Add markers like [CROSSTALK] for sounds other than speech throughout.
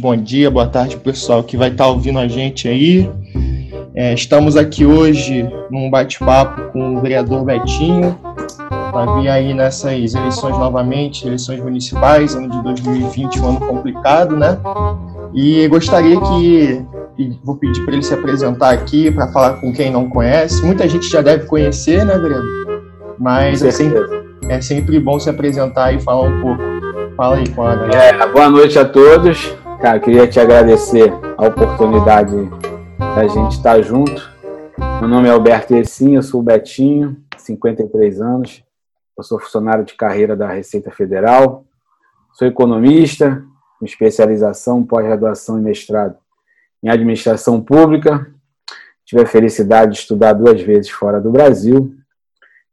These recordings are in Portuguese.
Bom dia, boa tarde, pessoal que vai estar ouvindo a gente aí. É, estamos aqui hoje num bate-papo com o vereador Betinho, para vir aí nessas eleições novamente, eleições municipais, ano de 2020, um ano complicado, né? E gostaria que, vou pedir para ele se apresentar aqui, para falar com quem não conhece. Muita gente já deve conhecer, né, vereador? Mas é sempre, é sempre bom se apresentar e falar um pouco. Fala aí com a galera. É, boa noite a todos. Cara, queria te agradecer a oportunidade da gente estar junto. Meu nome é Alberto Essin, eu sou o Betinho, 53 anos. Eu sou funcionário de carreira da Receita Federal. Sou economista, com especialização, pós-graduação e mestrado em administração pública. Tive a felicidade de estudar duas vezes fora do Brasil.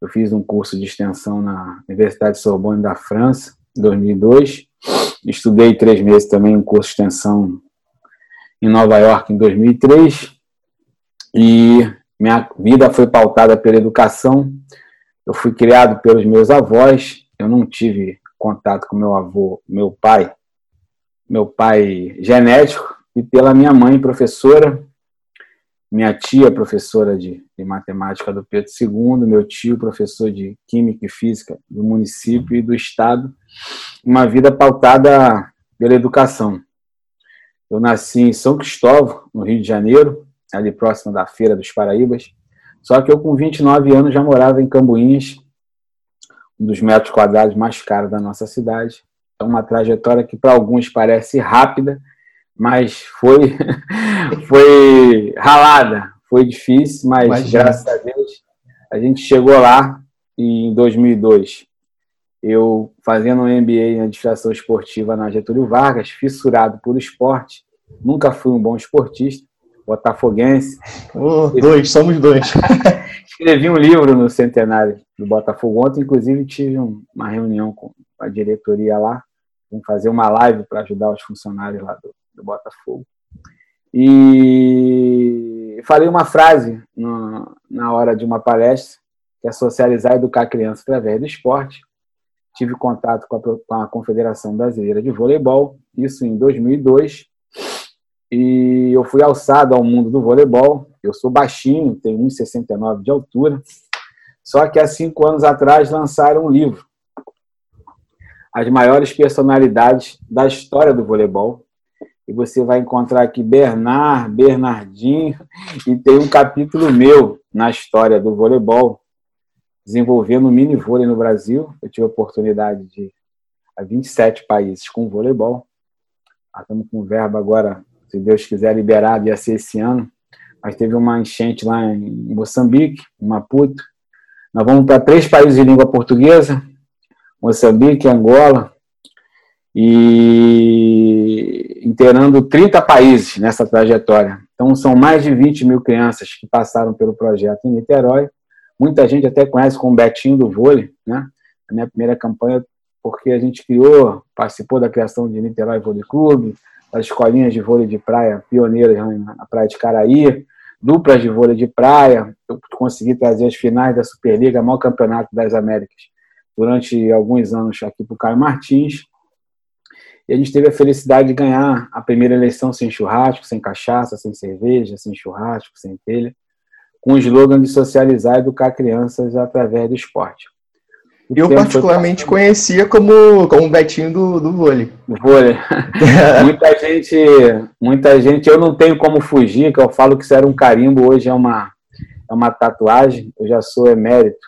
Eu fiz um curso de extensão na Universidade Sorbonne da França, em 2002 Estudei três meses também um curso de extensão em Nova York em 2003 e minha vida foi pautada pela educação. Eu fui criado pelos meus avós, eu não tive contato com meu avô, meu pai, meu pai genético, e pela minha mãe, professora, minha tia, professora de, de, matemática do Pedro II, meu tio, professor de química e física do município e do estado, uma vida pautada pela educação. Eu nasci em São Cristóvão, no Rio de Janeiro, ali próximo da Feira dos Paraíbas, só que eu com 29 anos já morava em Cambuinhas, um dos metros quadrados mais caros da nossa cidade. É uma trajetória que para alguns parece rápida, mas foi, [LAUGHS] foi ralada, foi difícil, mas Imagina. graças a Deus a gente chegou lá e em 2002 eu fazendo um MBA em administração esportiva na Getúlio Vargas, fissurado por esporte, nunca fui um bom esportista, botafoguense. Oh, dois, somos dois. [LAUGHS] Escrevi um livro no centenário do Botafogo ontem, inclusive tive uma reunião com a diretoria lá, vamos fazer uma live para ajudar os funcionários lá do, do Botafogo. E falei uma frase no, na hora de uma palestra, que é socializar e educar a criança através do esporte. Tive contato com a, com a Confederação Brasileira de Voleibol, isso em 2002, e eu fui alçado ao mundo do voleibol. Eu sou baixinho, tenho 1,69 de altura, só que há cinco anos atrás lançaram um livro, As Maiores Personalidades da História do Voleibol, e você vai encontrar aqui Bernard, Bernardinho, e tem um capítulo meu na história do voleibol, desenvolvendo mini vôlei no Brasil. Eu tive a oportunidade de ir a 27 países com voleibol. Estamos com verba agora, se Deus quiser, liberado, ia ser esse ano. Mas teve uma enchente lá em Moçambique, em Maputo. Nós vamos para três países de língua portuguesa: Moçambique, Angola, e inteirando 30 países nessa trajetória. Então, são mais de 20 mil crianças que passaram pelo projeto em Niterói. Muita gente até conhece como Betinho do Vôlei, né? A minha primeira campanha, porque a gente criou, participou da criação de Niterói Vôlei Clube, das escolinhas de vôlei de praia pioneiras na praia de Caraí, duplas de vôlei de praia. Eu consegui trazer as finais da Superliga, maior campeonato das Américas, durante alguns anos aqui para o Caio Martins. E a gente teve a felicidade de ganhar a primeira eleição sem churrasco, sem cachaça, sem cerveja, sem churrasco, sem telha, com o slogan de socializar e educar crianças através do esporte. O eu particularmente foi... conhecia como, como Betinho do, do vôlei. Vôlei. [LAUGHS] muita gente, muita gente, eu não tenho como fugir, que eu falo que isso era um carimbo, hoje é uma, é uma tatuagem, eu já sou emérito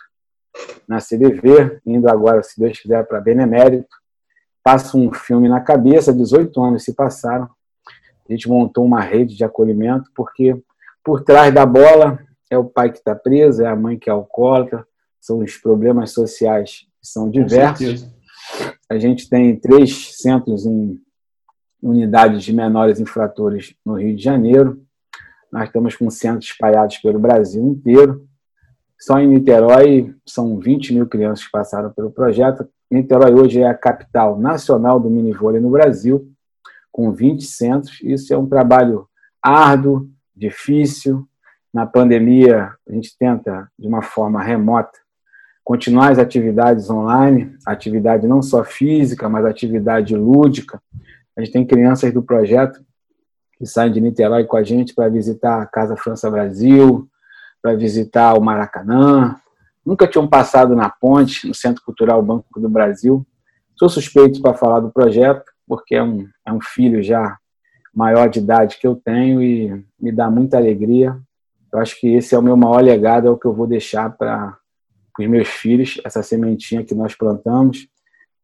na CDV, indo agora, se Deus quiser, para Benemérito passa um filme na cabeça, 18 anos se passaram, a gente montou uma rede de acolhimento, porque por trás da bola é o pai que está preso, é a mãe que é alcoólatra, são os problemas sociais que são diversos. A gente tem três centros em unidades de menores infratores no Rio de Janeiro. Nós estamos com centros espalhados pelo Brasil inteiro. Só em Niterói são 20 mil crianças que passaram pelo projeto. Niterói hoje é a capital nacional do minivôlei no Brasil, com 20 centros. Isso é um trabalho árduo, difícil. Na pandemia, a gente tenta, de uma forma remota, continuar as atividades online, atividade não só física, mas atividade lúdica. A gente tem crianças do projeto que saem de Niterói com a gente para visitar a Casa França Brasil, para visitar o Maracanã. Nunca tinham passado na ponte, no Centro Cultural Banco do Brasil. Sou suspeito para falar do projeto, porque é um, é um filho já maior de idade que eu tenho e me dá muita alegria. Eu acho que esse é o meu maior legado, é o que eu vou deixar para os meus filhos, essa sementinha que nós plantamos.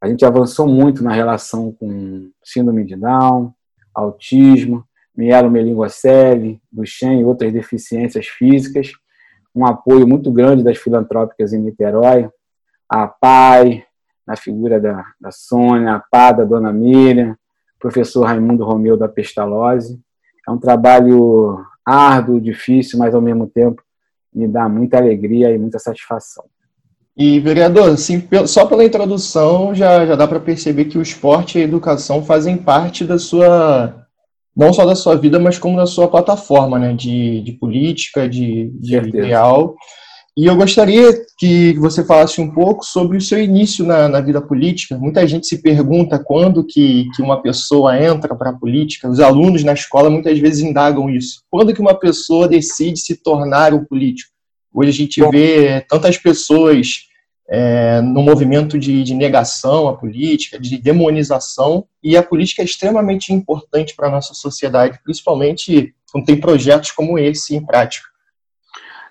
A gente avançou muito na relação com síndrome de Down, autismo, mielomeningocele, Duchenne e outras deficiências físicas. Um apoio muito grande das filantrópicas em Niterói, a PAI, na figura da, da Sônia, a PA da Dona Miriam, professor Raimundo Romeu da Pestalozzi. É um trabalho árduo, difícil, mas ao mesmo tempo me dá muita alegria e muita satisfação. E, vereador, assim, só pela introdução já, já dá para perceber que o esporte e a educação fazem parte da sua, não só da sua vida, mas como da sua plataforma, né, de, de política, de, de ideal. E eu gostaria que você falasse um pouco sobre o seu início na, na vida política. Muita gente se pergunta quando que, que uma pessoa entra para a política. Os alunos na escola muitas vezes indagam isso. Quando que uma pessoa decide se tornar um político? Hoje a gente vê tantas pessoas é, no movimento de, de, negação à política, de demonização, e a política é extremamente importante para a nossa sociedade, principalmente quando tem projetos como esse em prática.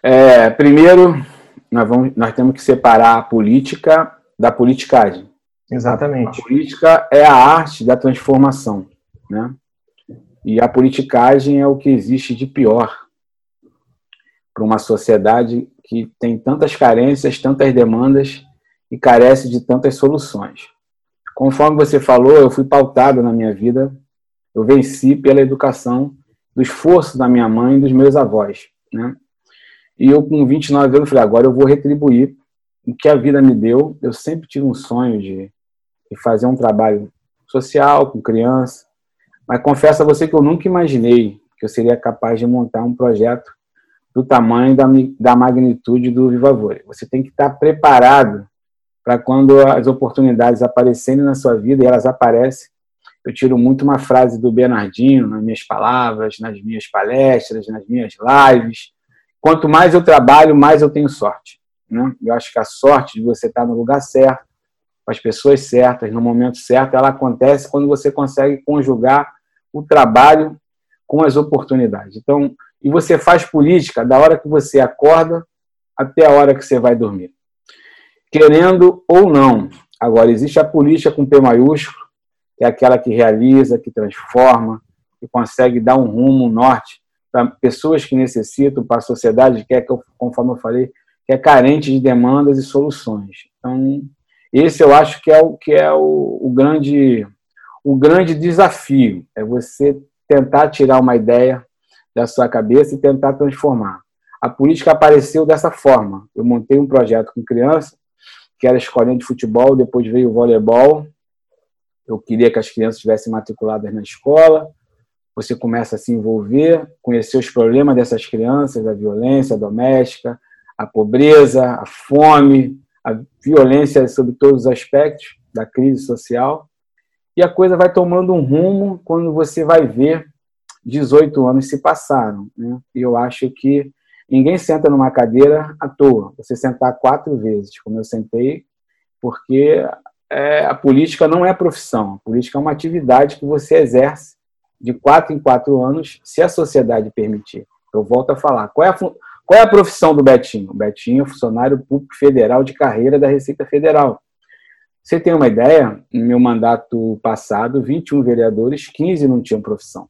É, primeiro, nós, vamos, nós temos que separar a política da politicagem. Exatamente. A política é a arte da transformação, né? E a politicagem é o que existe de pior para uma sociedade que tem tantas carências, tantas demandas e carece de tantas soluções. Conforme você falou, eu fui pautado na minha vida, eu venci pela educação, do esforço da minha mãe e dos meus avós, né? E eu, com 29 anos, falei: agora eu vou retribuir o que a vida me deu. Eu sempre tive um sonho de, de fazer um trabalho social com criança, mas confesso a você que eu nunca imaginei que eu seria capaz de montar um projeto do tamanho da, da magnitude do Viva Vôlei. Você tem que estar preparado para quando as oportunidades aparecerem na sua vida, e elas aparecem. Eu tiro muito uma frase do Bernardino nas minhas palavras, nas minhas palestras, nas minhas lives, Quanto mais eu trabalho, mais eu tenho sorte. Né? Eu acho que a sorte de você estar no lugar certo, com as pessoas certas, no momento certo, ela acontece quando você consegue conjugar o trabalho com as oportunidades. Então, e você faz política da hora que você acorda até a hora que você vai dormir. Querendo ou não. Agora, existe a política com P maiúsculo, que é aquela que realiza, que transforma, que consegue dar um rumo, um norte para pessoas que necessitam, para a sociedade que é, conforme eu falei, que é carente de demandas e soluções. Então, esse eu acho que é o que é o, o grande o grande desafio é você tentar tirar uma ideia da sua cabeça e tentar transformar. A política apareceu dessa forma. Eu montei um projeto com criança, que era escolinha de futebol, depois veio o voleibol. Eu queria que as crianças estivessem matriculadas na escola você começa a se envolver, conhecer os problemas dessas crianças, a violência doméstica, a pobreza, a fome, a violência sobre todos os aspectos da crise social. E a coisa vai tomando um rumo quando você vai ver 18 anos se passaram. Né? E eu acho que ninguém senta numa cadeira à toa. Você sentar quatro vezes, como eu sentei, porque é, a política não é profissão. A política é uma atividade que você exerce de quatro em quatro anos, se a sociedade permitir. Eu volto a falar. Qual é a, qual é a profissão do Betinho? O Betinho é funcionário público federal de carreira da Receita Federal. Você tem uma ideia? No meu mandato passado, 21 vereadores, 15 não tinham profissão.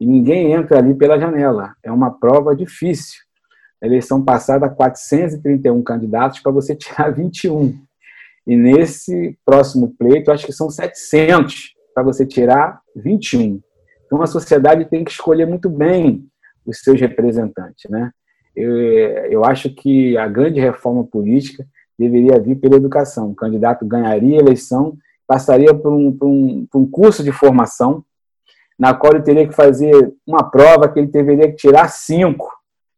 E ninguém entra ali pela janela. É uma prova difícil. Na eleição passada, 431 candidatos para você tirar [LAUGHS] 21. E nesse próximo pleito, acho que são 700 para você tirar 21. Então, a sociedade tem que escolher muito bem os seus representantes. Né? Eu, eu acho que a grande reforma política deveria vir pela educação. O candidato ganharia a eleição, passaria por um, por um, por um curso de formação, na qual ele teria que fazer uma prova que ele deveria tirar cinco.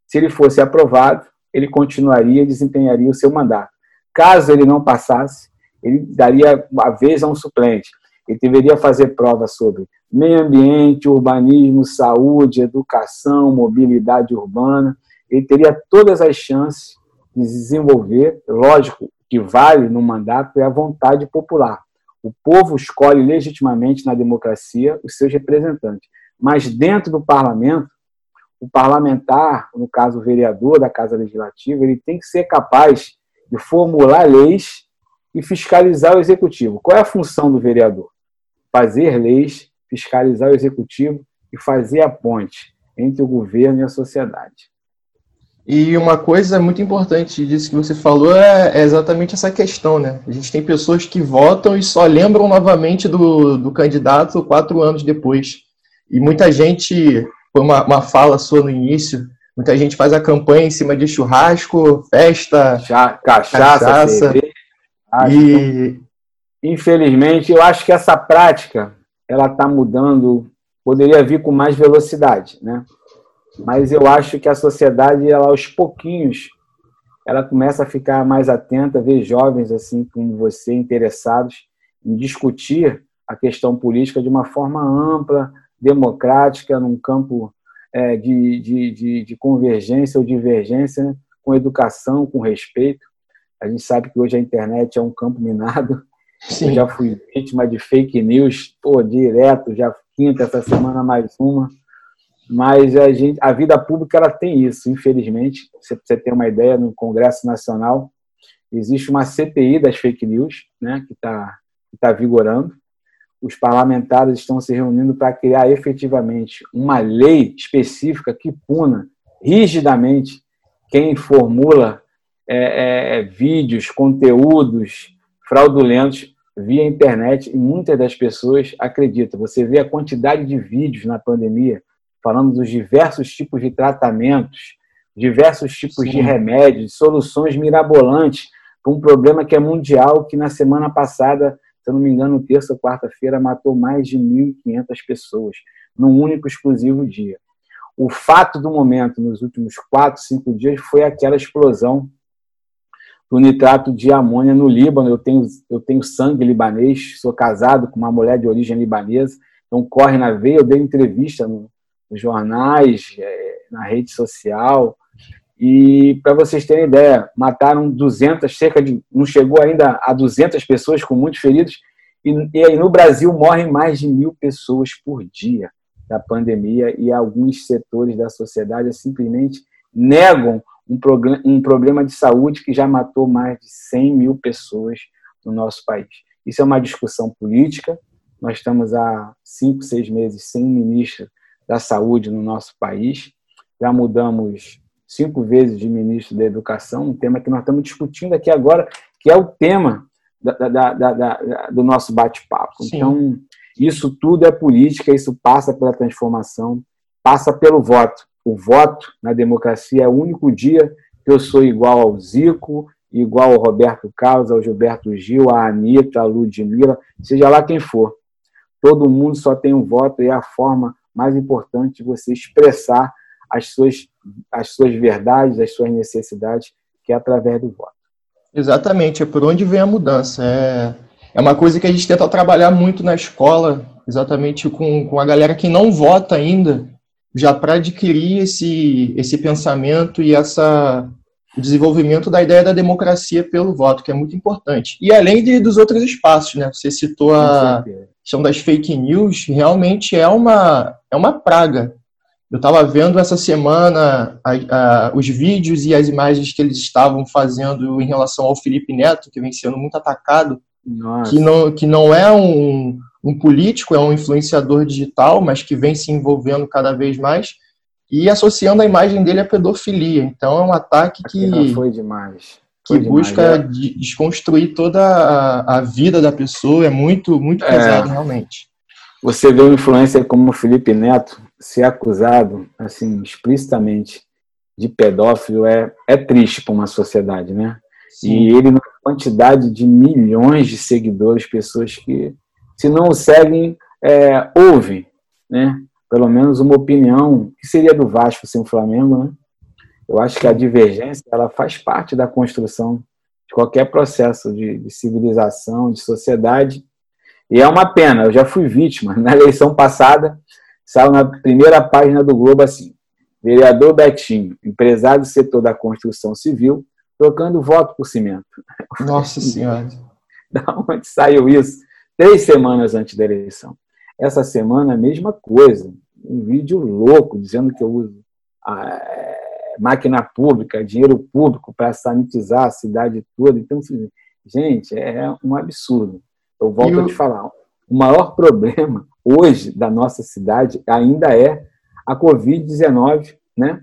Se ele fosse aprovado, ele continuaria e desempenharia o seu mandato. Caso ele não passasse, ele daria a vez a um suplente. Ele deveria fazer prova sobre meio ambiente, urbanismo, saúde, educação, mobilidade urbana. Ele teria todas as chances de desenvolver, lógico, que vale no mandato é a vontade popular. O povo escolhe legitimamente na democracia os seus representantes. Mas dentro do parlamento, o parlamentar, no caso o vereador da Casa Legislativa, ele tem que ser capaz de formular leis e fiscalizar o executivo. Qual é a função do vereador? Fazer leis, fiscalizar o executivo e fazer a ponte entre o governo e a sociedade. E uma coisa muito importante disso que você falou é, é, exatamente essa questão, né? A gente tem pessoas que votam e só lembram novamente do, do candidato quatro anos depois. E muita gente, foi uma, uma fala sua no início, muita gente faz a campanha em cima de churrasco, festa, Chá, cachaça, cachaça e infelizmente eu acho que essa prática ela está mudando, poderia vir com mais velocidade, né? Mas eu acho que a sociedade, ela aos pouquinhos, ela começa a ficar mais atenta, ver jovens assim como você interessados em discutir a questão política de uma forma ampla, democrática, num campo é, de, de, de, de, convergência ou divergência, né? com educação, com respeito. A gente sabe que hoje a internet é um campo minado. Sim. Eu já fui vítima de fake news, pô, direto, já quinta essa semana mais uma mas a, gente, a vida pública ela tem isso, infelizmente. Você, você tem uma ideia, no Congresso Nacional existe uma CPI das fake news, né, que está tá vigorando. Os parlamentares estão se reunindo para criar efetivamente uma lei específica que puna rigidamente quem formula é, é, vídeos, conteúdos fraudulentos via internet e muitas das pessoas acreditam. Você vê a quantidade de vídeos na pandemia falando dos diversos tipos de tratamentos, diversos tipos Sim. de remédios, soluções mirabolantes para um problema que é mundial, que na semana passada, se eu não me engano, terça ou quarta-feira, matou mais de 1.500 pessoas, num único exclusivo dia. O fato do momento, nos últimos quatro, cinco dias, foi aquela explosão do nitrato de amônia no Líbano. Eu tenho, eu tenho sangue libanês, sou casado com uma mulher de origem libanesa, então corre na veia. Eu dei entrevista no, nos jornais, é, na rede social. E para vocês terem ideia, mataram 200, cerca de, não chegou ainda a 200 pessoas com muitos feridos. E, e aí no Brasil morrem mais de mil pessoas por dia da pandemia e alguns setores da sociedade simplesmente negam um, um problema de saúde que já matou mais de 100 mil pessoas no nosso país. Isso é uma discussão política. Nós estamos há cinco, seis meses sem ministro da saúde no nosso país. Já mudamos cinco vezes de ministro da Educação, um tema que nós estamos discutindo aqui agora, que é o tema da, da, da, do nosso bate-papo. Então, isso tudo é política, isso passa pela transformação, passa pelo voto. O voto na democracia é o único dia que eu sou igual ao Zico, igual ao Roberto Carlos, ao Gilberto Gil, à Anitta, à Ludmilla, seja lá quem for. Todo mundo só tem um voto e é a forma mais importante você expressar as suas, as suas verdades, as suas necessidades, que é através do voto. Exatamente, é por onde vem a mudança. É, é uma coisa que a gente tenta trabalhar muito na escola, exatamente com, com a galera que não vota ainda, já para adquirir esse, esse pensamento e essa o desenvolvimento da ideia da democracia pelo voto, que é muito importante. E além de, dos outros espaços, né? Você citou a questão das fake news, realmente é uma, é uma praga. Eu estava vendo essa semana a, a, os vídeos e as imagens que eles estavam fazendo em relação ao Felipe Neto, que vem sendo muito atacado, que não, que não é um, um político, é um influenciador digital, mas que vem se envolvendo cada vez mais e associando a imagem dele à pedofilia. Então é um ataque que foi demais. Que demais, busca é. desconstruir toda a, a, vida da pessoa, é muito muito é. pesado realmente. Você vê um influencer como o Felipe Neto ser acusado assim explicitamente de pedófilo é é triste para uma sociedade, né? Sim. E ele na quantidade de milhões de seguidores, pessoas que se não o seguem, é, ouvem, né? pelo menos uma opinião que seria do Vasco sem o Flamengo, né? Eu acho que a divergência ela faz parte da construção de qualquer processo de, de civilização, de sociedade. E é uma pena, eu já fui vítima. Na eleição passada, saiu na primeira página do Globo assim: vereador Betinho, empresário do setor da construção civil, trocando voto por cimento. Nossa [LAUGHS] Senhora! Da onde saiu isso? Três semanas antes da eleição. Essa semana, a mesma coisa. Um vídeo louco dizendo que eu uso a é, máquina pública, dinheiro público para sanitizar a cidade toda. Então, assim, gente, é um absurdo. Eu volto eu... a te falar. O maior [LAUGHS] problema hoje da nossa cidade ainda é a Covid-19 né?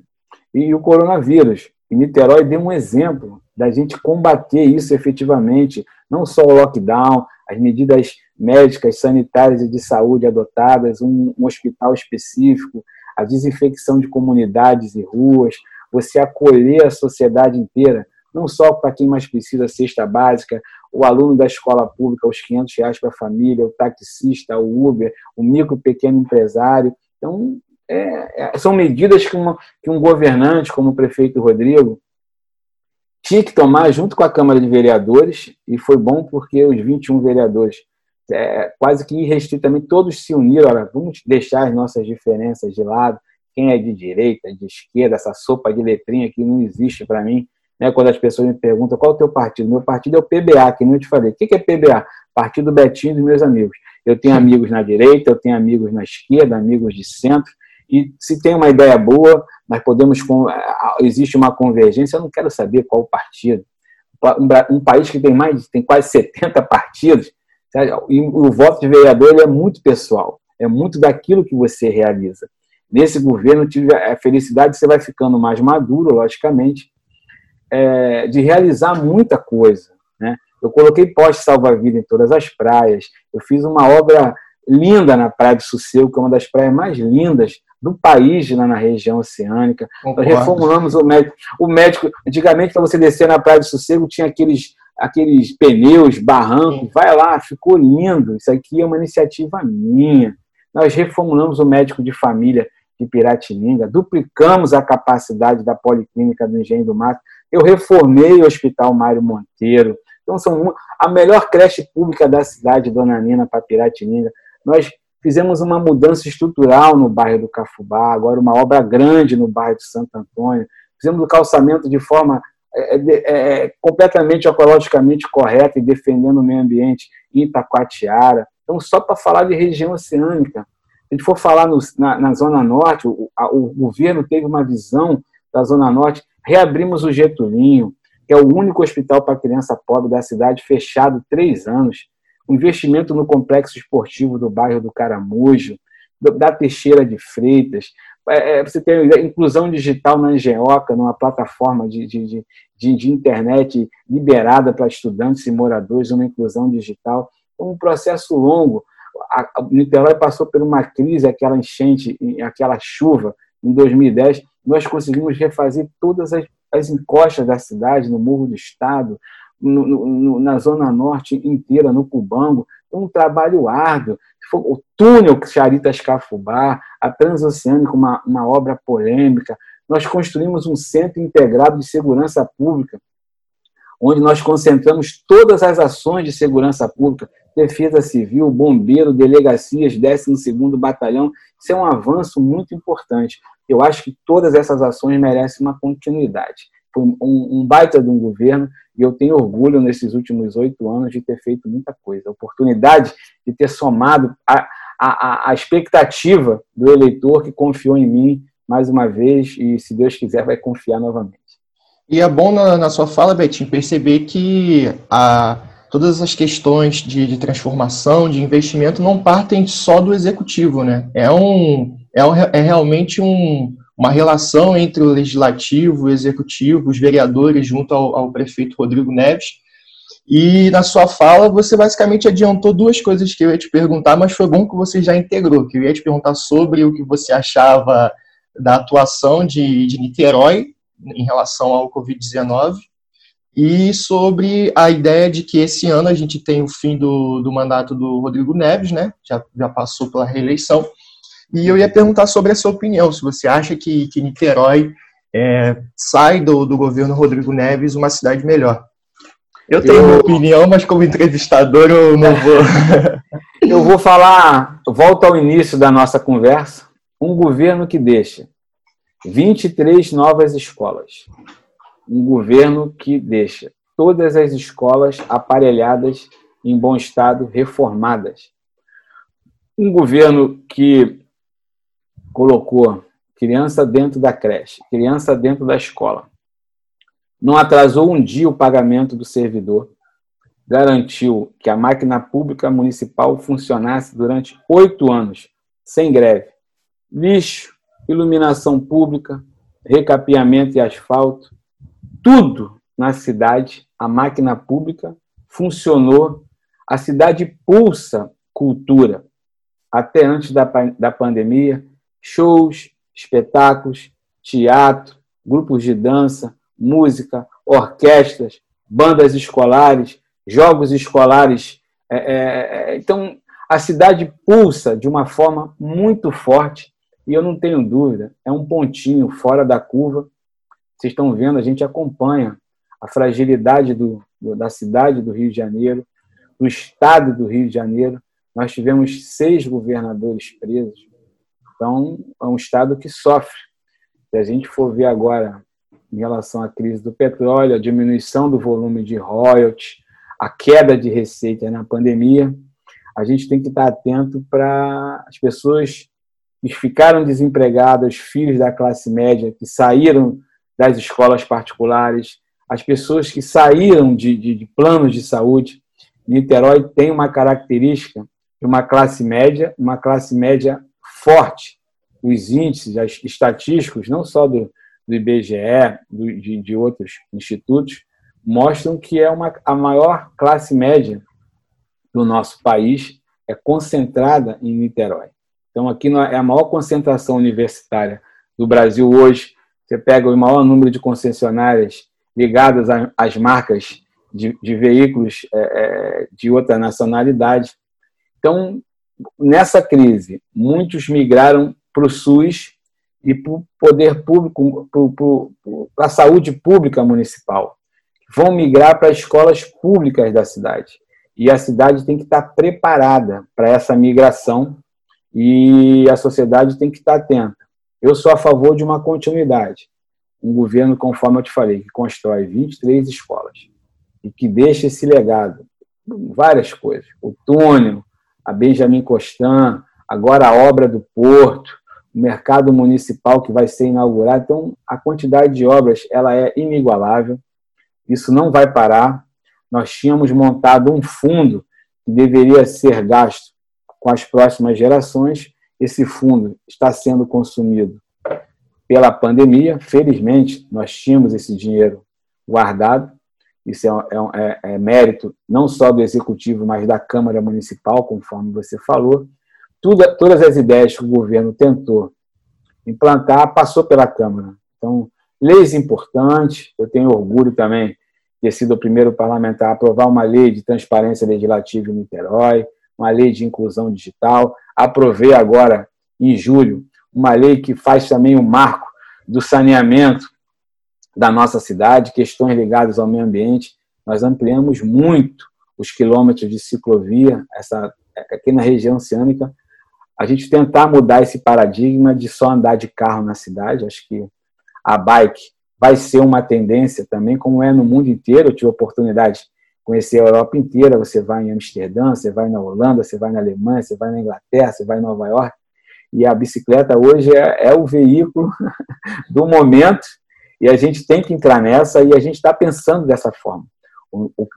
e o coronavírus. E Niterói deu um exemplo da gente combater isso efetivamente, não só o lockdown, as medidas médicas, sanitárias e de saúde adotadas, um, um hospital específico, a desinfecção de comunidades e ruas, você acolher a sociedade inteira, não só para quem mais precisa cesta básica, o aluno da escola pública, os 500 reais para a família, o taxista, o Uber, o micro pequeno empresário. Então, é, é, são medidas que, uma, que um governante, como o prefeito Rodrigo, tinha que tomar junto com a Câmara de Vereadores, e foi bom porque os 21 vereadores, é, quase que irrestritamente, todos se uniram. Olha, vamos deixar as nossas diferenças de lado. Quem é de direita, de esquerda, essa sopa de letrinha que não existe para mim. Né, quando as pessoas me perguntam qual é o teu partido, meu partido é o PBA, que nem eu te falei. O que é PBA? Partido Betinho dos meus amigos. Eu tenho amigos na direita, eu tenho amigos na esquerda, amigos de centro, e se tem uma ideia boa, nós podemos. Existe uma convergência, eu não quero saber qual o partido. Um, país que tem mais, tem quase 70 partidos, e o voto de vereador é muito pessoal, é muito daquilo que você realiza. Nesse governo, tive a felicidade, você vai ficando mais maduro, logicamente, é, de realizar muita coisa. Né? Eu coloquei poste salva-vida em todas as praias, eu fiz uma obra linda na Praia do Sossego, que é uma das praias mais lindas do país lá na região oceânica. Concordo. Nós reformulamos o médico. O médico, antigamente, para você descer na Praia do Sossego, tinha aqueles, aqueles pneus, barrancos. Vai lá, ficou lindo. Isso aqui é uma iniciativa minha. Nós reformulamos o médico de família de Piratininga, duplicamos a capacidade da Policlínica do Engenho do Mato. Eu reformei o Hospital Mário Monteiro. Então, são a melhor creche pública da cidade, Dona Nina, para Piratininga. Nós fizemos uma mudança estrutural no bairro do Cafubá, agora uma obra grande no bairro de Santo Antônio. Fizemos o calçamento de forma é, é, é, completamente ecologicamente correta e defendendo o meio ambiente em Itacoatiara. Então, só para falar de região oceânica, se a gente for falar no, na, na, Zona Norte, o, a, o, governo teve uma visão da Zona Norte, reabrimos o Getulinho, que é o único hospital para criança pobre da cidade, fechado três anos investimento no complexo esportivo do bairro do Caramujo, da Teixeira de Freitas, é, é, você tem inclusão digital na Engenhoca, numa plataforma de, de, de, de internet liberada para estudantes e moradores, uma inclusão digital. Um processo longo. A, a Niterói passou por uma crise, aquela enchente, aquela chuva, em 2010. Nós conseguimos refazer todas as, as encostas da cidade, no Morro do Estado, no, no, na Zona Norte inteira, no Cubango, um trabalho árduo. O túnel Charitas Cafubá, a Transoceânica, uma, uma obra polêmica. Nós construímos um centro integrado de segurança pública, onde nós concentramos todas as ações de segurança pública, defesa civil, bombeiro, delegacias, 12º Batalhão. Isso é um avanço muito importante. Eu acho que todas essas ações merecem uma continuidade. Foi um, um baita de um governo e eu tenho orgulho nesses últimos oito anos de ter feito muita coisa. A oportunidade de ter somado a, a, a expectativa do eleitor que confiou em mim mais uma vez e, se Deus quiser, vai confiar novamente. E é bom na, na sua fala, Betinho, perceber que a, todas as questões de, de, transformação, de investimento, não partem só do executivo, né? É, um, é, um, é realmente um, uma relação entre o legislativo, o executivo, os vereadores, junto ao, ao, prefeito Rodrigo Neves. E na sua fala, você basicamente adiantou duas coisas que eu ia te perguntar, mas foi bom que você já integrou, que eu ia te perguntar sobre o que você achava da atuação de, de Niterói em relação ao Covid-19 e sobre a ideia de que esse ano a gente tem o fim do, do mandato do Rodrigo Neves, né? Já, já passou pela reeleição e eu ia perguntar sobre a sua opinião, se você acha que, que Niterói é, sai do, do governo Rodrigo Neves uma cidade melhor. Eu tenho eu... minha opinião, mas como entrevistador eu não [LAUGHS] vou. eu vou falar, volta ao início da nossa conversa. Um governo que deixa 23 novas escolas. Um governo que deixa todas as escolas aparelhadas, em bom estado, reformadas. Um governo que colocou criança dentro da creche, criança dentro da escola. Não atrasou um dia o pagamento do servidor, garantiu que a máquina pública municipal funcionasse durante oito anos, sem greve. Lixo, iluminação pública, recapeamento e asfalto, tudo na cidade, a máquina pública funcionou, a cidade pulsa cultura. Até antes da, da pandemia, shows, espetáculos, teatro, grupos de dança, música, orquestras, bandas escolares, jogos escolares. É, é, é, então, a cidade pulsa de uma forma muito forte e eu não tenho dúvida, é um pontinho fora da curva. Vocês estão vendo, a gente acompanha a fragilidade do, da cidade do Rio de Janeiro, do estado do Rio de Janeiro. Nós tivemos seis governadores presos. Então, é um estado que sofre. Se a gente for ver agora em relação à crise do petróleo, a diminuição do volume de royalties, a queda de receita na pandemia, a gente tem que estar atento para as pessoas que ficaram desempregadas, filhos da classe média que saíram das escolas particulares, as pessoas que saíram de, de, de planos de saúde. Niterói tem uma característica de uma classe média, uma classe média forte. Os índices estatísticos, não só do, do IBGE, do, de, de outros institutos, mostram que é uma, a maior classe média do nosso país é concentrada em Niterói. Então, aqui é a maior concentração universitária do Brasil hoje. Você pega o maior número de concessionárias ligadas às marcas de, de veículos é, é, de outra nacionalidade. Então, nessa crise, muitos migraram para o SUS e para o poder público, para a saúde pública municipal. Vão migrar para as escolas públicas da cidade. E a cidade tem que estar preparada para essa migração e a sociedade tem que estar atenta. Eu sou a favor de uma continuidade um governo, conforme eu te falei, que constrói 23 escolas e que deixa esse legado, várias coisas, o túnel, a Benjamin Constant, agora a obra do Porto, o mercado municipal que vai ser inaugurado. Então, a quantidade de obras ela é inigualável. Isso não vai parar. Nós tínhamos montado um fundo que deveria ser gasto com as próximas gerações. Esse fundo está sendo consumido pela pandemia. Felizmente, nós tínhamos esse dinheiro guardado. Isso é, é, é, é, mérito não só do executivo, mas da Câmara Municipal, conforme você falou. Tudo, todas as ideias que o governo tentou implantar passou pela Câmara. Então, leis importantes. Eu tenho orgulho também de ter sido o primeiro parlamentar a aprovar uma lei de transparência legislativa em Niterói, uma lei de inclusão digital. Aprovei agora, em julho, uma lei que faz também o um marco do saneamento da nossa cidade, questões ligadas ao meio ambiente. Nós ampliamos muito os quilômetros de ciclovia, essa, aqui na região oceânica, a gente tentar mudar esse paradigma de só andar de carro na cidade. Acho que a bike vai ser uma tendência também, como é no mundo inteiro. Eu tive a oportunidade de conhecer a Europa inteira. Você vai em Amsterdã, você vai na Holanda, você vai na Alemanha, você vai na Inglaterra, você vai em Nova York. E a bicicleta hoje é, é o veículo [LAUGHS] do momento e a gente tem que entrar nessa e a gente está pensando dessa forma.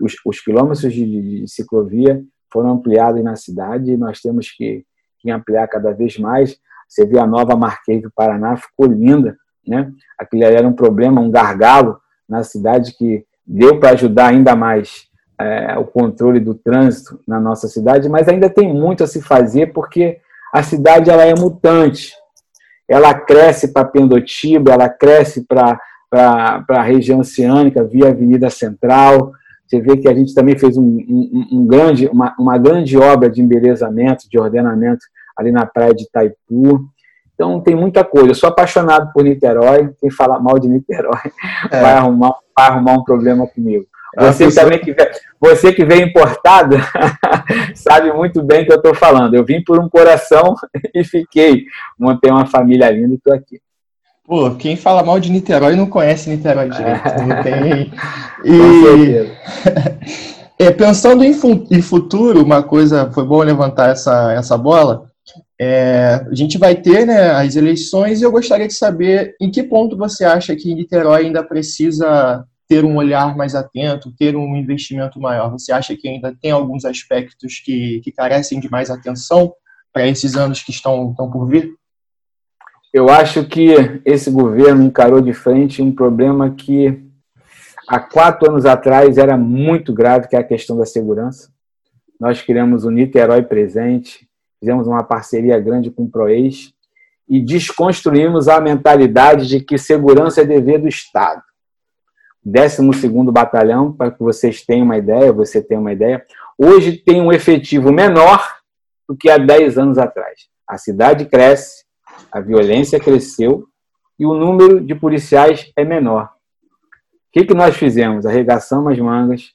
Os, os quilômetros de, de, ciclovia foram ampliados na cidade e nós temos que, que, ampliar cada vez mais. Você vê a nova Marquês do Paraná, ficou linda. Né? Aquilo era um problema, um gargalo na cidade que deu para ajudar ainda mais é, o controle do trânsito na nossa cidade, mas ainda tem muito a se fazer porque a cidade ela é mutante. Ela cresce para Pendotiba, ela cresce para a região oceânica via Avenida Central. Você vê que a gente também fez um, um, um grande, uma, uma grande obra de embelezamento, de ordenamento ali na praia de Itaipu. Então tem muita coisa. Eu sou apaixonado por Niterói. Quem fala mal de Niterói [LAUGHS] é. vai, arrumar, vai arrumar um problema comigo. Você pessoa... também que vem, você que vem importado [LAUGHS] sabe muito bem que eu estou falando. Eu vim por um coração [LAUGHS] e fiquei. Montei uma família linda e estou aqui. Pô, quem fala mal de Niterói não conhece Niterói [LAUGHS] direito. Não tem... E é, pensando em, em, futuro, uma coisa foi bom levantar essa, essa bola. É, a gente vai ter né, as eleições e eu gostaria de saber em que ponto você acha que Niterói ainda precisa ter um olhar mais atento, ter um investimento maior? Você acha que ainda tem alguns aspectos que, que carecem de mais atenção para esses anos que estão, estão por vir? Eu acho que esse governo encarou de frente um problema que há quatro anos atrás era muito grave, que é a questão da segurança. Nós criamos o Niterói Presente, fizemos uma parceria grande com o ProEx e desconstruímos a mentalidade de que segurança é dever do Estado. 12º Batalhão, para que vocês tenham uma ideia, você tenha uma ideia, hoje tem um efetivo menor do que há 10 anos atrás. A cidade cresce, a violência cresceu e o número de policiais é menor. O que, que nós fizemos? Arregaçamos as mangas,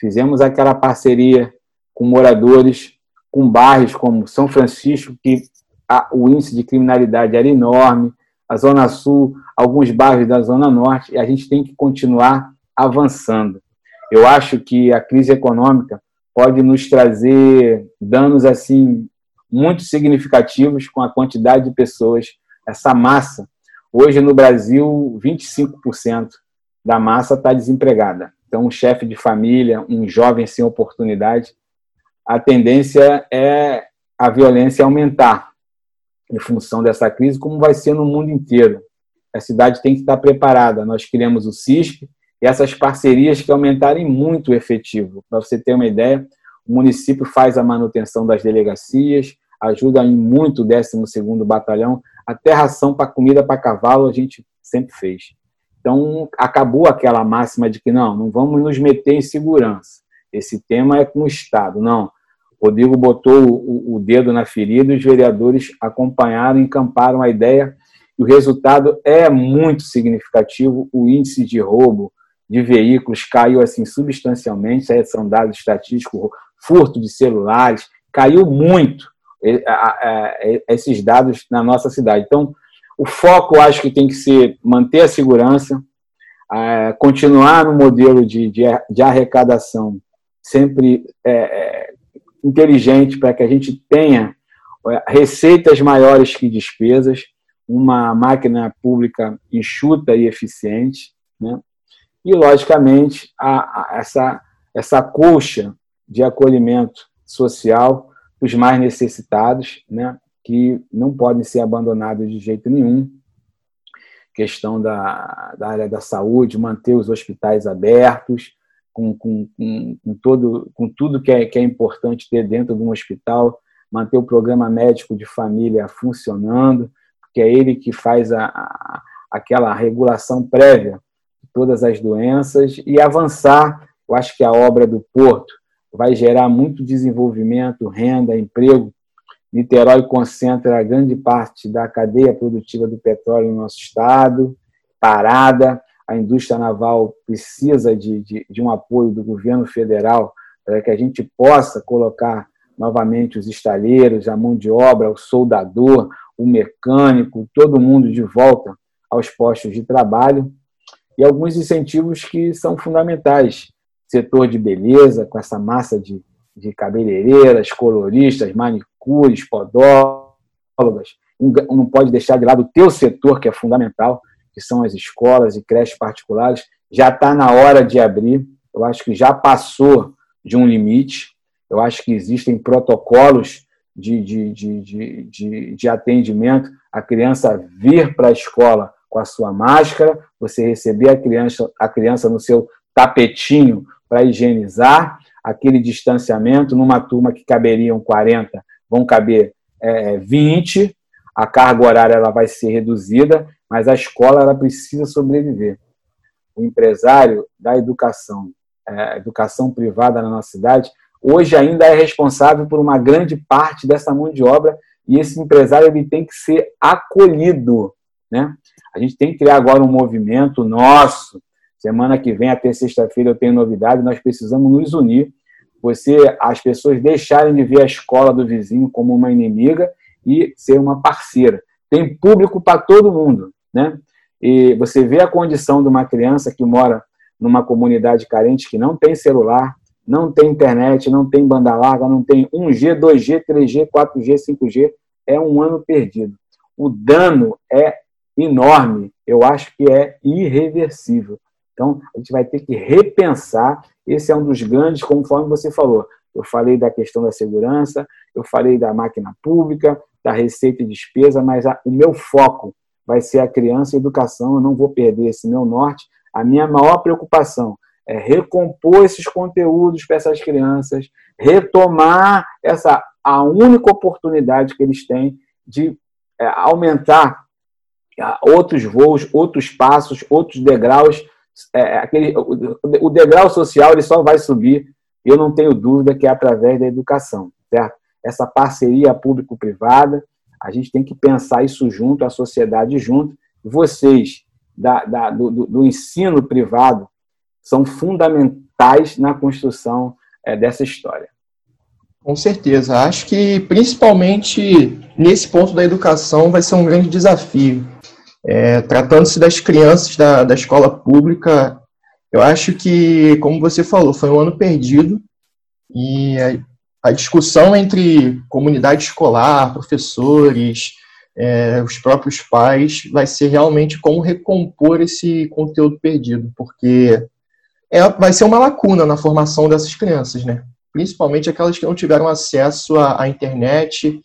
fizemos aquela parceria com moradores, com bairros como São Francisco, que o índice de criminalidade era enorme, a Zona Sul, alguns bairros da Zona Norte, e a gente tem que continuar avançando. Eu acho que a crise econômica pode nos trazer danos assim muito significativos com a quantidade de pessoas, essa massa. Hoje no Brasil, 25% da massa está desempregada. Então, um chefe de família, um jovem sem oportunidade, a tendência é a violência aumentar em função dessa crise, como vai ser no mundo inteiro. A cidade tem que estar preparada. Nós criamos o CISP e essas parcerias que aumentarem muito o efetivo. Para você ter uma ideia, o município faz a manutenção das delegacias, ajuda em muito o 12º Batalhão, até ração para comida para cavalo a gente sempre fez. Então, acabou aquela máxima de que não, não vamos nos meter em segurança. Esse tema é com o Estado. Não, Rodrigo botou o, o dedo na ferida e os vereadores acompanharam, encamparam a ideia e o resultado é muito significativo. O índice de roubo de veículos caiu assim substancialmente, são dados estatísticos, furto de celulares, caiu muito esses dados na nossa cidade. Então, o foco, acho que tem que ser manter a segurança, continuar no modelo de, de, de arrecadação sempre é, é inteligente para que a gente tenha é, receitas maiores que despesas, uma máquina pública enxuta e eficiente, né? e, logicamente, a, a, essa, essa colcha de acolhimento social os mais necessitados, né, que não podem ser abandonados de jeito nenhum. Questão da, da área da saúde, manter os hospitais abertos, com, com, com, todo, com tudo que é, que é importante ter dentro de um hospital, manter o programa médico de família funcionando, porque é ele que faz a, a, aquela regulação prévia de todas as doenças e avançar. Eu acho que a obra do Porto vai gerar muito desenvolvimento, renda, emprego. Niterói concentra grande parte da cadeia produtiva do petróleo no nosso estado, parada. A indústria naval precisa de, de, de um apoio do governo federal para que a gente possa colocar novamente os estaleiros, a mão de obra, o soldador, o mecânico, todo mundo de volta aos postos de trabalho e alguns incentivos que são fundamentais setor de beleza, com essa massa de, de cabeleireiras, coloristas, manicures, podólogas. Não pode deixar de lado o teu setor, que é fundamental, que são as escolas e creches particulares. Já está na hora de abrir. Eu acho que já passou de um limite. Eu acho que existem protocolos de, de, de, de, de atendimento. A criança vir para a escola com a sua máscara, você receber a criança, a criança no seu tapetinho para higienizar aquele distanciamento. Numa turma que caberiam 40, vão caber é, 20. A carga horária ela vai ser reduzida, mas a escola ela precisa sobreviver. O empresário da educação, é, educação privada na nossa cidade, hoje ainda é responsável por uma grande parte dessa mão de obra e esse empresário ele tem que ser acolhido, né? A gente tem que criar agora um movimento nosso Semana que vem, até sexta-feira, eu tenho novidade. Nós precisamos nos unir. Você, as pessoas deixarem de ver a escola do vizinho como uma inimiga e ser uma parceira. Tem público para todo mundo, né? E você vê a condição de uma criança que mora numa comunidade carente que não tem celular, não tem internet, não tem banda larga, não tem 1G, 2G, 3G, 4G, 5G, é um ano perdido. O dano é enorme, eu acho que é irreversível. Então, a gente vai ter que repensar. Esse é um dos grandes, conforme você falou. Eu falei da questão da segurança, eu falei da máquina pública, da receita e despesa, mas a, o meu foco vai ser a criança e a educação. Eu não vou perder esse meu norte. A minha maior preocupação é recompor esses conteúdos para essas crianças, retomar essa a única oportunidade que eles têm de é, aumentar outros voos, outros passos, outros degraus é, aquele, o, degrau social ele só vai subir, eu não tenho dúvida que é através da educação, certo? Essa parceria público-privada, a gente tem que pensar isso junto, a sociedade junto. Vocês, da, da, do, do, ensino privado, são fundamentais na construção é, dessa história. Com certeza. Acho que, principalmente nesse ponto da educação, vai ser um grande desafio. É, Tratando-se das crianças da, da escola pública, eu acho que, como você falou, foi um ano perdido e a, discussão entre comunidade escolar, professores, é, os próprios pais, vai ser realmente como recompor esse conteúdo perdido, porque é, vai ser uma lacuna na formação dessas crianças, né? Principalmente aquelas que não tiveram acesso à, à internet,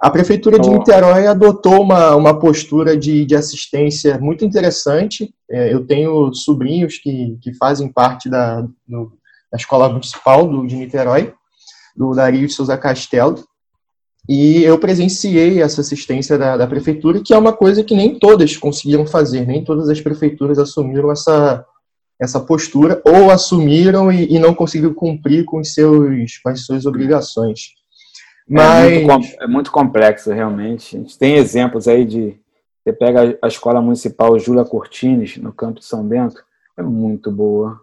a Prefeitura de Niterói adotou uma, uma postura de, de assistência muito interessante. É, eu tenho sobrinhos que, que fazem parte da, do, da Escola Municipal do, de Niterói, do Dario de Souza Castelo, e eu presenciei essa assistência da, da Prefeitura, que é uma coisa que nem todas conseguiram fazer, nem todas as prefeituras assumiram essa, essa postura, ou assumiram e, e não conseguiram cumprir com, seus, com as suas obrigações. Mas... É muito, é muito complexo, realmente. A gente tem exemplos aí de. Você pega a Escola Municipal Júlia Cortines, no campo de São Bento, é muito boa.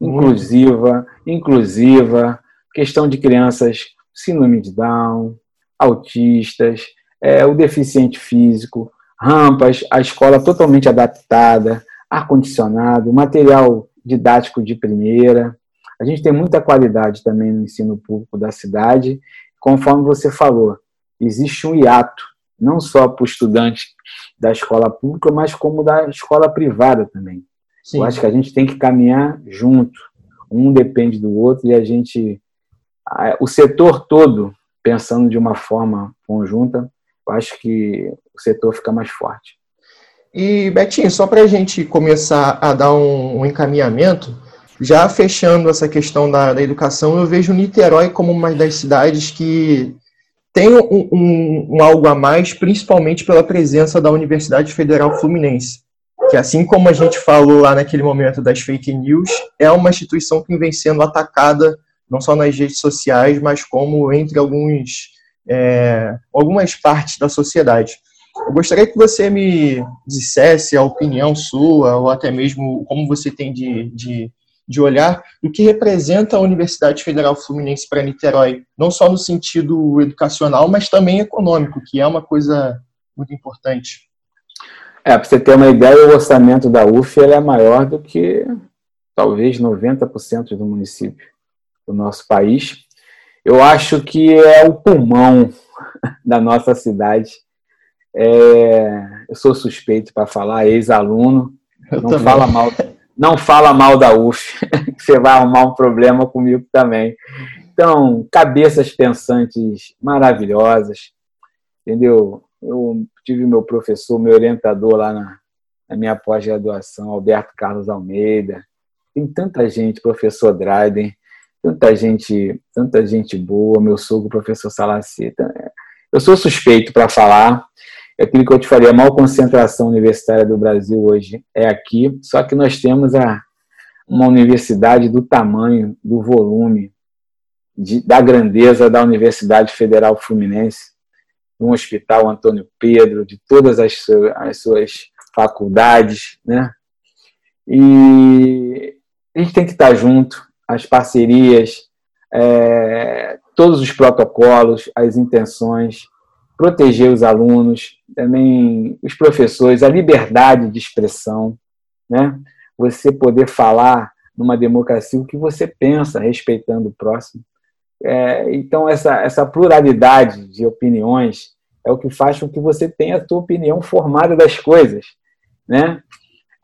Inclusiva, inclusiva, questão de crianças síndrome de Down, autistas, é, o deficiente físico, rampas, a escola totalmente adaptada, ar-condicionado, material didático de primeira. A gente tem muita qualidade também no ensino público da cidade conforme você falou, existe um hiato, não só para o estudante da escola pública, mas como da escola privada também. Sim. Eu acho que a gente tem que caminhar junto. Um depende do outro e a gente. O setor todo, pensando de uma forma conjunta, eu acho que o setor fica mais forte. E, Betinho, só para a gente começar a dar um, um encaminhamento, já fechando essa questão da, da, educação, eu vejo Niterói como uma das cidades que tem um, um, um, algo a mais, principalmente pela presença da Universidade Federal Fluminense, que assim como a gente falou lá naquele momento das fake news, é uma instituição que vem sendo atacada não só nas redes sociais, mas como entre alguns, é, algumas partes da sociedade. Eu gostaria que você me dissesse a opinião sua, ou até mesmo como você tem de, de de olhar o que representa a Universidade Federal Fluminense para Niterói, não só no sentido educacional, mas também econômico, que é uma coisa muito importante. É, para você ter uma ideia, o orçamento da UF é maior do que talvez 90% do município do nosso país. Eu acho que é o pulmão [LAUGHS] da nossa cidade. É, eu sou suspeito para falar, ex-aluno, não também. fala mal não fala mal da UF, [LAUGHS] você vai arrumar um problema comigo também. Então, cabeças pensantes maravilhosas, entendeu? Eu tive meu professor, meu orientador lá na, na minha pós-graduação, Alberto Carlos Almeida. Tem tanta gente, professor Dryden, tanta gente, tanta gente boa, meu sogro, professor Salaceta. Eu sou suspeito para falar, é aquilo que eu te falei, a maior concentração universitária do Brasil hoje é aqui, só que nós temos a, uma universidade do tamanho, do volume, de, da grandeza da Universidade Federal Fluminense, um hospital Antônio Pedro, de todas as, as suas faculdades, né? E a gente tem que estar junto, as parcerias, é, todos os protocolos, as intenções, proteger os alunos, também os professores, a liberdade de expressão, né? Você poder falar numa democracia o que você pensa, respeitando o próximo. É, então, essa, essa pluralidade de opiniões é o que faz com que você tenha a sua opinião formada das coisas. Né?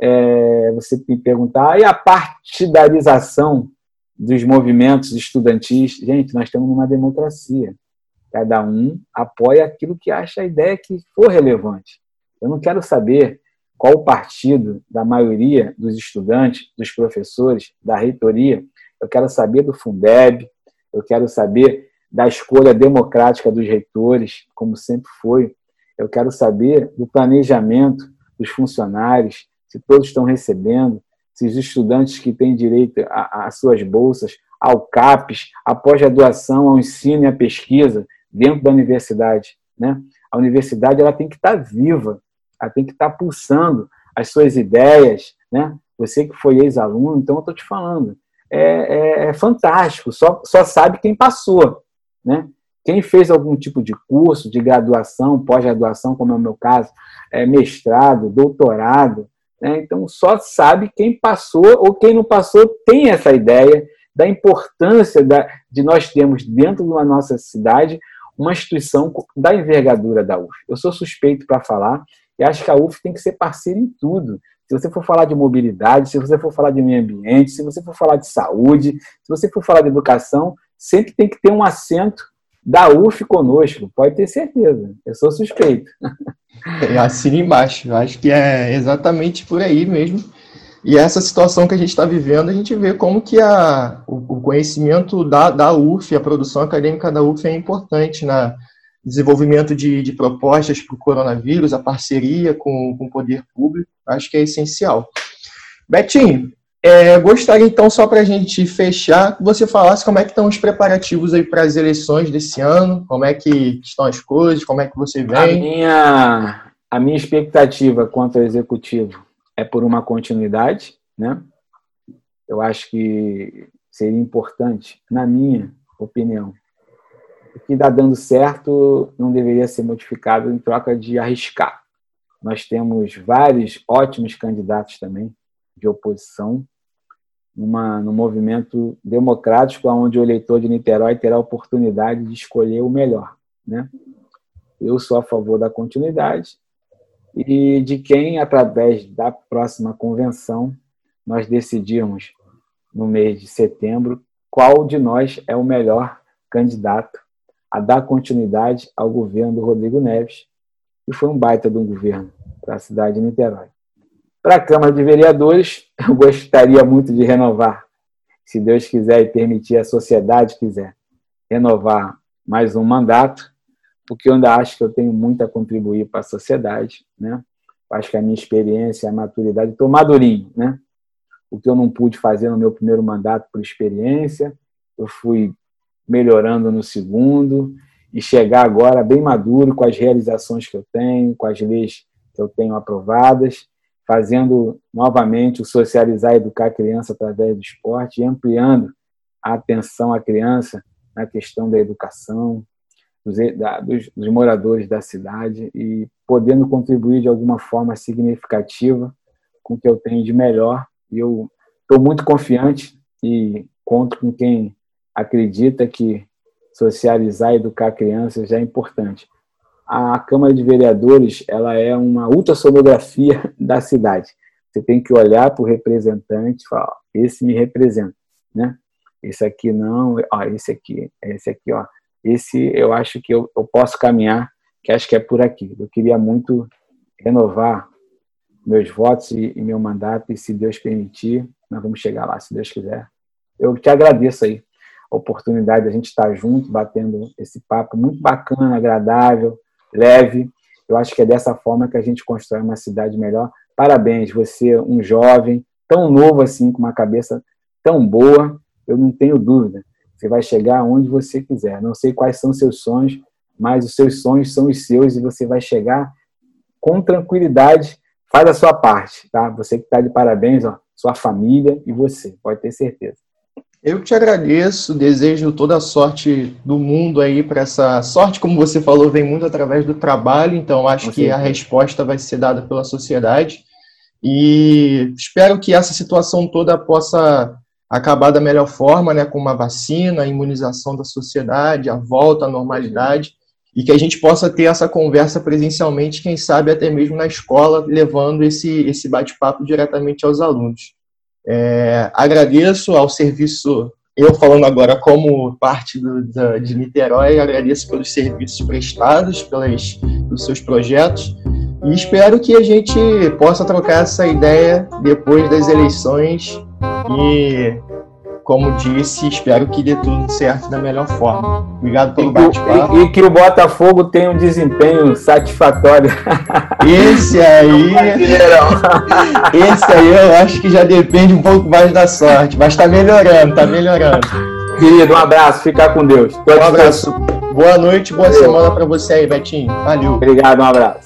É, você me perguntar, e a partidarização dos movimentos estudantis? Gente, nós estamos numa democracia. Cada um apoia aquilo que acha a ideia que for relevante. Eu não quero saber qual o partido da maioria dos estudantes, dos professores, da reitoria. Eu quero saber do Fundeb, eu quero saber da escolha democrática dos reitores, como sempre foi. Eu quero saber do planejamento dos funcionários, se todos estão recebendo, se os estudantes que têm direito às suas bolsas, ao CAPES, a pós-graduação, ao ensino e à pesquisa dentro da universidade. Né? A universidade ela tem que estar viva, ela tem que estar pulsando as suas ideias. Né? Você que foi ex-aluno, então eu estou te falando, é, é, é, fantástico, só, só sabe quem passou. Né? Quem fez algum tipo de curso, de graduação, pós-graduação, como é o meu caso, é, mestrado, doutorado, né? então só sabe quem passou ou quem não passou tem essa ideia da importância da, de nós termos dentro da nossa cidade uma instituição da envergadura da UF. Eu sou suspeito para falar e acho que a UF tem que ser parceira em tudo. Se você for falar de mobilidade, se você for falar de meio ambiente, se você for falar de saúde, se você for falar de educação, sempre tem que ter um assento da UF conosco, pode ter certeza. Eu sou suspeito. [LAUGHS] Assina embaixo. Eu acho que é exatamente por aí mesmo. E essa situação que a gente está vivendo, a gente vê como que a, o, conhecimento da, da UF, a produção acadêmica da UF é importante na desenvolvimento de, de propostas para o coronavírus, a parceria com, com o poder público, acho que é essencial. Betinho, é, gostaria então, só para a gente fechar, que você falasse como é que estão os preparativos aí para as eleições desse ano, como é que estão as coisas, como é que você vem. A minha, a minha expectativa quanto ao executivo é por uma continuidade, né? Eu acho que seria importante, na minha opinião, o que está dando certo não deveria ser modificado em troca de arriscar. Nós temos vários ótimos candidatos também de oposição numa, num movimento democrático onde o eleitor de Niterói terá a oportunidade de escolher o melhor. Né? Eu sou a favor da continuidade e de quem, através da próxima convenção, nós decidimos no mês de setembro qual de nós é o melhor candidato a dar continuidade ao governo do Rodrigo Neves, que foi um baita de um governo para a cidade de Niterói. Para a Câmara de Vereadores, [LAUGHS] eu gostaria muito de renovar, se Deus quiser e permitir, a sociedade quiser, renovar mais um mandato porque eu ainda acho que eu tenho muito a contribuir para a sociedade, né? Acho que a minha experiência, a maturidade, estou madurinho, né? O que eu não pude fazer no meu primeiro mandato por experiência, eu fui melhorando no segundo e chegar agora bem maduro com as realizações que eu tenho, com as leis que eu tenho aprovadas, fazendo novamente o socializar e educar a criança através do esporte e ampliando a atenção à criança na questão da educação, dos, da, dos, dos moradores da cidade e podendo contribuir de alguma forma significativa com o que eu tenho de melhor. E eu estou muito confiante e conto com quem acredita que socializar e educar crianças é importante. A Câmara de Vereadores ela é uma ultrassonografia [LAUGHS] da cidade. Você tem que olhar para o representante e falar: esse me representa, né? Esse aqui não, ó, esse aqui, esse aqui, ó, esse eu acho que eu, eu posso caminhar, que acho que é por aqui. Eu queria muito renovar meus votos e, e meu mandato, e se Deus permitir, nós vamos chegar lá, se Deus quiser. Eu te agradeço aí a oportunidade de a gente estar junto, batendo esse papo muito bacana, agradável, leve. Eu acho que é dessa forma que a gente constrói uma cidade melhor. Parabéns, você, um jovem, tão novo assim, com uma cabeça tão boa, eu não tenho dúvida você vai chegar onde você quiser. Não sei quais são seus sonhos, mas os seus sonhos são os seus e você vai chegar com tranquilidade. Faz a sua parte, tá? Você que está de parabéns, ó. sua família e você, pode ter certeza. Eu te agradeço, desejo toda a sorte do mundo aí para essa sorte, como você falou, vem muito através do trabalho, então acho que a resposta vai ser dada pela sociedade. E espero que essa situação toda possa acabar da melhor forma, né, com uma vacina, a imunização da sociedade, a volta à normalidade, e que a gente possa ter essa conversa presencialmente, quem sabe até mesmo na escola, levando esse, esse bate-papo diretamente aos alunos. É, agradeço ao serviço, eu falando agora como parte do, da, de Niterói, agradeço pelos serviços prestados, pelas, pelos seus projetos, e espero que a gente possa trocar essa ideia depois das eleições e como disse, espero que dê tudo certo da melhor forma. Obrigado pelo bate-papo. E, e, que o Botafogo tenha um desempenho satisfatório. [LAUGHS] Esse aí. [LAUGHS] esse aí eu acho que já depende um pouco mais da sorte, mas está melhorando, está melhorando. Querido, um abraço, fica com Deus. Um abraço. Boa noite, boa Valeu. semana para você aí, Betinho. Valeu. Obrigado, um abraço.